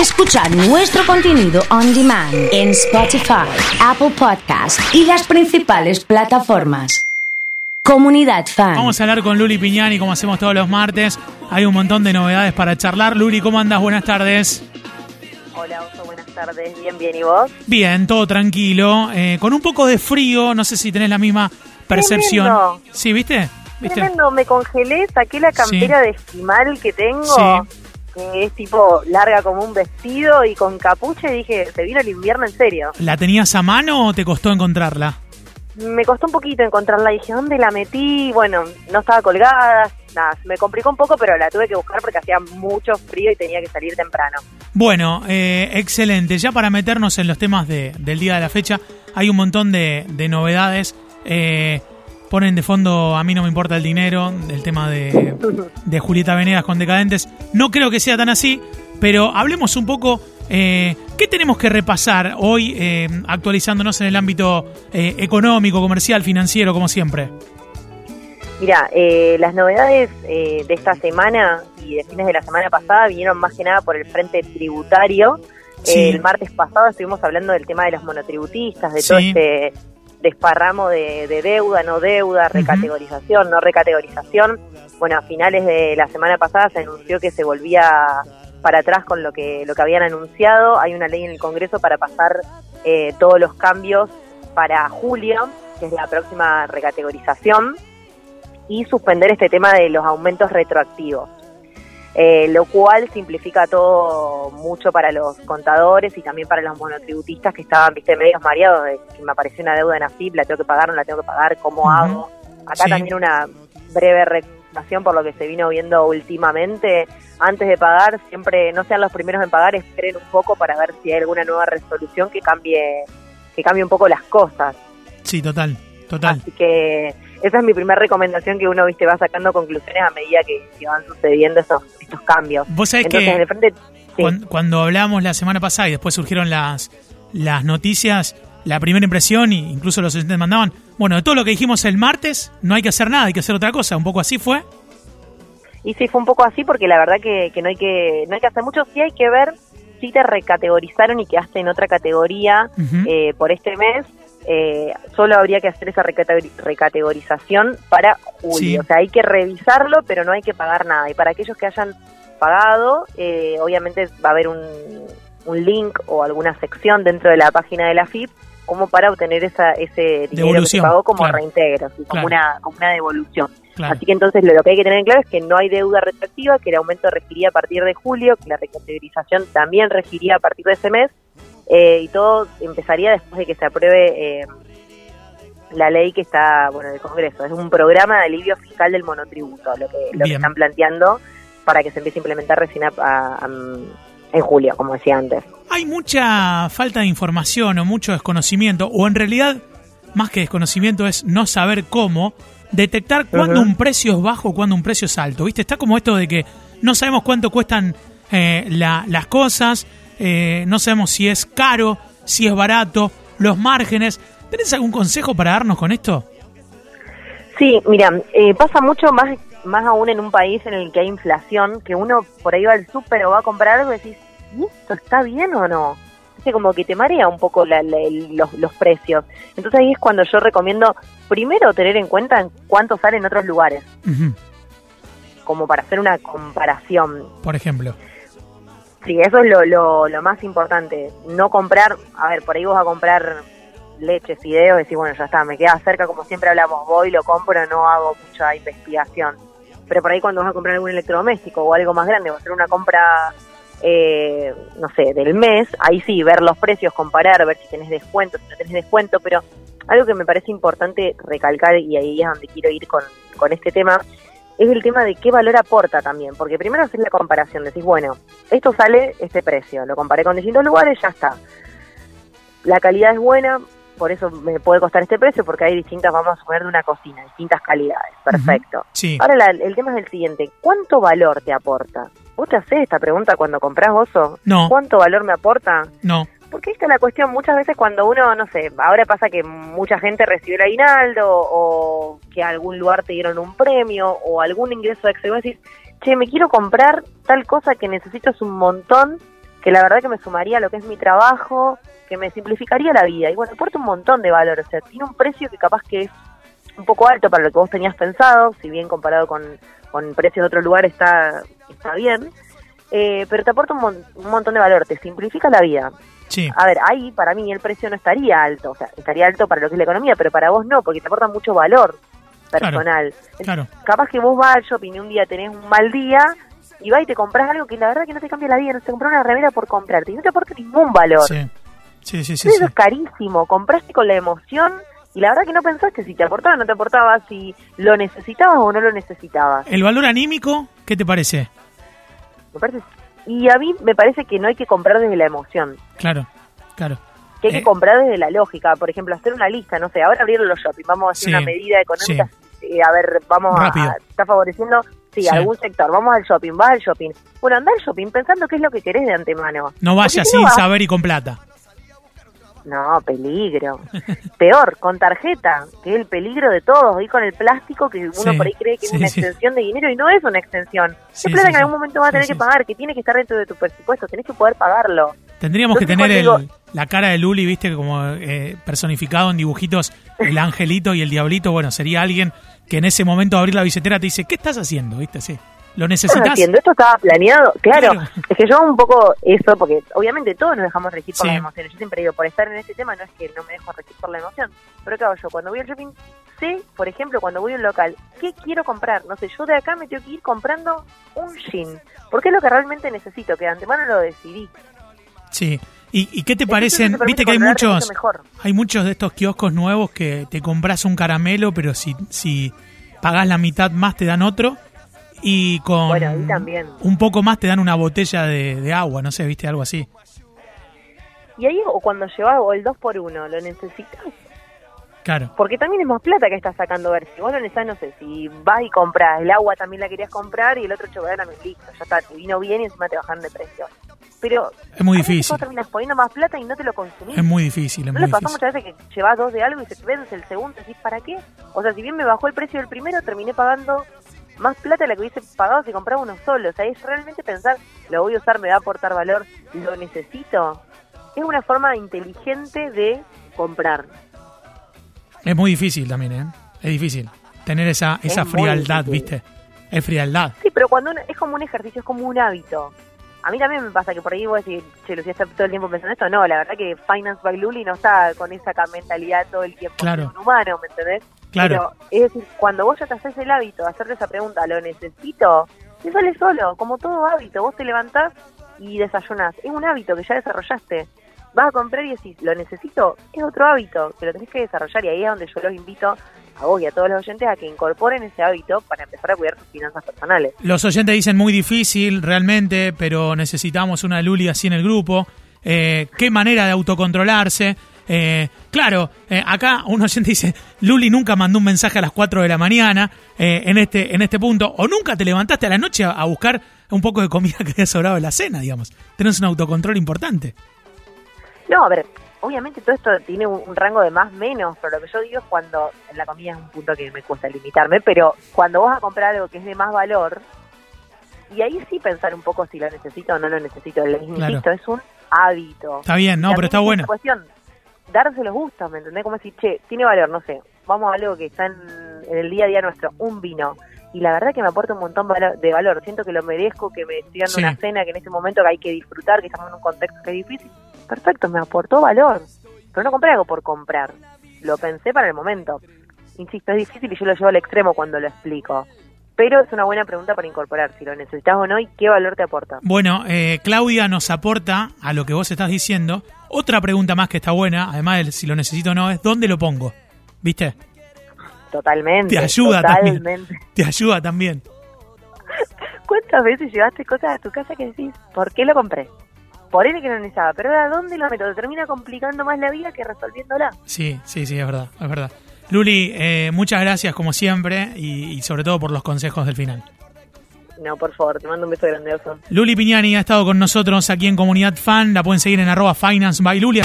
Escuchar nuestro contenido on demand en Spotify, Apple Podcast y las principales plataformas. Comunidad Fan. Vamos a hablar con Luli Piñani como hacemos todos los martes. Hay un montón de novedades para charlar. Luli, ¿cómo andas? Buenas tardes. Hola, Oso, buenas tardes. Bien, bien, ¿y vos? Bien, todo tranquilo. Eh, con un poco de frío, no sé si tenés la misma percepción. Tremendo. Sí, ¿viste? ¿Viste? Tremendo, me congelé, saqué la campera de esquimal que tengo, Sí. Que es tipo larga como un vestido y con capucha y dije, se vino el invierno en serio. ¿La tenías a mano o te costó encontrarla? Me costó un poquito encontrarla, dije, ¿dónde la metí? Bueno, no estaba colgada, nada, me complicó un poco, pero la tuve que buscar porque hacía mucho frío y tenía que salir temprano. Bueno, eh, excelente. Ya para meternos en los temas de- del día de la fecha, hay un montón de, de novedades. Eh, ponen de fondo A mí no me importa el dinero, el tema de, de Julieta Venegas con Decadentes. No creo que sea tan así, pero hablemos un poco. Eh, ¿Qué tenemos que repasar hoy eh, actualizándonos en el ámbito eh, económico, comercial, financiero, como siempre? Mira, eh, las novedades eh, de esta semana y de fines de la semana pasada vinieron más que nada por el frente tributario. Sí. El martes pasado estuvimos hablando del tema de los monotributistas, de todo este desparramo de, de deuda, no deuda, recategorización, no recategorización. Bueno, a finales de la semana pasada se anunció que se volvía para atrás con lo que lo que habían anunciado. Hay una ley en el Congreso para pasar eh, todos los cambios para julio, que es la próxima recategorización y suspender este tema de los aumentos retroactivos, Eh, lo cual simplifica todo mucho para los contadores y también para los monotributistas que estaban, viste, medios mareados de que me apareció una deuda en AFIP, la tengo que pagar, no la tengo que pagar, ¿cómo hago? Acá Sí. también una breve recomendación por lo que se vino viendo últimamente, antes de pagar, siempre no sean los primeros en pagar, esperen un poco para ver si hay alguna nueva resolución que cambie que cambie un poco las cosas. Sí, total, total. Así que esa es mi primera recomendación que uno viste va sacando conclusiones a medida que, que van sucediendo estos, estos cambios. Vos sabés Entonces, que el frente, sí. cuan- cuando, hablamos la semana pasada y después surgieron las, las noticias, la primera impresión, y incluso los oyentes mandaban, bueno, de todo lo que dijimos el martes, no hay que hacer nada, hay que hacer otra cosa. Un poco así fue. Y sí, fue un poco así porque la verdad que, que no hay que no hay que hacer mucho. Sí hay que ver si te recategorizaron y quedaste en otra categoría eh, por este mes. Eh, solo habría que hacer esa recate- recategorización para julio. Sí. O sea, hay que revisarlo, pero no hay que pagar nada. Y para aquellos que hayan pagado, eh, obviamente va a haber un, un link o alguna sección dentro de la página de la FIP como para obtener esa, ese dinero que se Devolución, pagó como claro. reintegro, ¿sí? Claro. como, una, como una devolución. Claro. Así que entonces lo, lo que hay que tener en claro es que no hay deuda retroactiva, que el aumento regiría a partir de julio, que la recategorización también regiría a partir de ese mes, eh, y todo empezaría después de que se apruebe eh, la ley que está, bueno, del Congreso. Es un programa de alivio fiscal del monotributo, lo que, lo que están planteando para que se empiece a implementar recién a- a- a- en julio, como decía antes. Hay mucha falta de información o mucho desconocimiento, o en realidad, más que desconocimiento, es no saber cómo detectar cuándo Ujú. un precio es bajo o cuándo un precio es alto. ¿Viste? Está como esto de que no sabemos cuánto cuestan eh, la- las cosas, eh, no sabemos si es caro, si es barato, los márgenes. ¿Tenés algún consejo para darnos con esto? Sí, mira, eh, pasa mucho más más aún en un país en el que hay inflación, que uno por ahí va al súper o va a comprar algo y decís, ¿y esto está bien o no? Como que te marea un poco la- los, los precios. Entonces ahí es cuando yo recomiendo primero tener en cuenta en cuánto sale en otros lugares, como para hacer una comparación. Por ejemplo. Sí, eso es lo, lo, lo más importante. No comprar, a ver, por ahí vos a comprar leche, fideos, decís, bueno, ya está, me queda cerca, como siempre hablamos, voy, lo compro, no hago mucha investigación. Pero por ahí cuando vas a comprar algún electrodoméstico o algo más grande, vas a hacer una compra, eh, no sé, del mes, ahí sí, ver los precios, comparar, ver si tenés descuento, si no tenés descuento, pero algo que me parece importante recalcar, y ahí es donde quiero ir con, con este tema, es el tema de qué valor aporta también, porque primero haces la comparación, decís, bueno, esto sale este precio, lo comparé con distintos lugares, ya está. La calidad es buena, por eso me puede costar este precio, porque hay distintas, vamos a suponer, de una cocina, distintas calidades, perfecto. Sí. Ahora la- el tema es el siguiente, ¿cuánto valor te aporta? ¿Vos te haces esta pregunta cuando compras oso? No. ¿Cuánto valor me aporta? No. Porque esta es la cuestión, muchas veces cuando uno, no sé, ahora pasa que mucha gente recibió el aguinaldo o que a algún lugar te dieron un premio o algún ingreso extra y vos decís, che, me quiero comprar tal cosa que necesito es un montón que la verdad que me sumaría a lo que es mi trabajo, que me simplificaría la vida. Y bueno, aporta un montón de valor, o sea, tiene un precio que capaz que es un poco alto para lo que vos tenías pensado, si bien comparado con, con precios de otro lugar está, está bien, eh, pero te aporta un, un montón de valor, te simplifica la vida. Sí. A ver, ahí para mí el precio no estaría alto, o sea, estaría alto para lo que es la economía, pero para vos no, porque te aporta mucho valor personal. Claro. Capaz que vos vas al shopping y un día tenés un mal día y vas y te compras algo que la verdad que no te cambia la vida, no te compras una remera por comprarte y no te aporta ningún valor. Sí. Sí, sí, sí, Eso sí. es carísimo, compraste con la emoción y la verdad que no pensaste si te aportaba o no te aportaba, si lo necesitabas o no lo necesitabas. El valor anímico, ¿qué te parece? Me parece- y a mí me parece que no hay que comprar desde la emoción, Claro, claro. que hay Eh. que comprar desde la lógica. Por ejemplo, hacer una lista, no sé, ahora abrir los shopping, vamos a hacer Sí, una medida económica, eh, a ver, vamos a, Rápido. a- está favoreciendo, sí, Sí. algún sector, vamos al shopping, vas al shopping. Bueno, anda al shopping pensando qué es lo que querés de antemano. No vaya Porque si sin vas- saber y con plata. No, peligro. Peor, con tarjeta, que es el peligro de todos, y con el plástico que uno Sí, por ahí cree que sí, es una sí. extensión de dinero y no es una extensión. Es plata que en algún momento vas a tener que pagar, que tiene que estar dentro de tu presupuesto, tenés que poder pagarlo. Tendríamos que tener el, la cara de Luli, viste, como eh, personificado en dibujitos, el angelito y el diablito. Bueno, sería alguien que en ese momento de abrir la billetera te dice, ¿qué estás haciendo? ¿Viste? Sí. ¿Lo ¿Qué estás necesitas? haciendo? Esto estaba planeado. Claro, Claro. es que yo un poco eso, porque obviamente todos nos dejamos regir por Sí. las emociones. Yo siempre digo, por estar en este tema no es que no me dejo regir por la emoción. Pero ¿qué hago yo? Cuando voy al shopping, sé, por ejemplo, cuando voy a un local, ¿qué quiero comprar? No sé, yo de acá me tengo que ir comprando un jean. Porque es lo que realmente necesito, que de antemano lo decidí. Sí. ¿Y, y qué te parecen? Viste que hay muchos, hay muchos de estos kioscos nuevos que te compras un caramelo, pero si, si pagás la mitad más te dan otro. Y con Bueno, ahí también. un poco más te dan una botella de, de agua, no sé, viste, algo así. Y ahí, o cuando llevas el 2 por 1 lo necesitas. Claro. Porque también es más plata que estás sacando. A ver, si vos lo necesitas, no sé, si vas y compras el agua también la querías comprar y el otro chocolate también, listo, ya está, te vino bien y encima te bajan de precio. Pero Es muy difícil. vos terminas poniendo más plata y no te lo consumís. Es muy difícil, es ¿No muy difícil. muchas veces que llevas dos de algo y se te vence el segundo? ¿Decís para qué? O sea, si bien me bajó el precio del primero, terminé pagando más plata la que hubiese pagado si compraba uno solo. O sea, es realmente pensar, lo voy a usar, me va a aportar valor, lo necesito. Es una forma inteligente de comprar. Es muy difícil también, ¿eh? Es difícil tener esa, Es esa frialdad. ¿viste? Es frialdad. Sí, pero cuando uno- es como un ejercicio, es como un hábito. A mí también me pasa que por ahí vos decís, che, Lucía está todo el tiempo pensando esto. No, la verdad que Finance by Luli no está con esa mentalidad todo el tiempo. Claro. Es un humano, ¿me entendés? Claro. Pero, es decir, cuando vos ya te haces el hábito de hacerte esa pregunta, ¿lo necesito? Te sale solo, como todo hábito. Vos te levantás y desayunás. Es un hábito que ya desarrollaste. Vas a comprar y decís, ¿lo necesito? Es otro hábito que lo tenés que desarrollar y ahí es donde yo los invito a vos y a todos los oyentes a que incorporen ese hábito para empezar a cuidar sus finanzas personales. Los oyentes dicen muy difícil, realmente, pero necesitamos una Luli así en el grupo. Eh, ¿Qué manera de autocontrolarse? Eh, claro, eh, acá un oyente dice, Luli nunca mandó un mensaje a las 4 de la mañana eh, en, este, en este punto, o nunca te levantaste a la noche a, a buscar un poco de comida que había sobrado de la cena, digamos. Tenés un autocontrol importante. No, a ver, obviamente todo esto tiene un, un rango de más menos, pero lo que yo digo es cuando, la comida es un punto que me cuesta limitarme, pero cuando vas a comprar algo que es de más valor, y ahí sí pensar un poco si lo necesito o no lo necesito, Claro. insisto, es un hábito. Está bien, no, pero está es bueno. cuestión, darse los gustos, ¿me entendés? Como decir, che, tiene valor, no sé, vamos a algo que está en, en el día a día nuestro, un vino. Y la verdad que me aporta un montón de valor. Siento que lo merezco, que me estoy dando Sí. una cena que en este momento que hay que disfrutar, que estamos en un contexto que es difícil. Perfecto, me aportó valor. Pero no compré algo por comprar. Lo pensé para el momento. Insisto, es difícil y yo lo llevo al extremo cuando lo explico. Pero es una buena pregunta para incorporar, si lo necesitas o no y qué valor te aporta. Bueno, eh, Claudia nos aporta a lo que vos estás diciendo. Otra pregunta más que está buena, además de si lo necesito o no, es ¿dónde lo pongo? ¿Viste? Totalmente. Te ayuda totalmente. también. Te ayuda también. ¿Cuántas veces llevaste cosas a tu casa que decís, ¿por qué lo compré? Por él que no necesitaba, pero ahora ¿dónde lo meto? Te termina complicando más la vida que resolviéndola. Sí, sí, sí, es verdad, es verdad. Luli, eh, muchas gracias como siempre y, y sobre todo por los consejos del final. No, por favor, te mando un beso grandioso. Luli Piñani ha estado con nosotros aquí en Comunidad Fan, la pueden seguir en arroba finance by Lulia.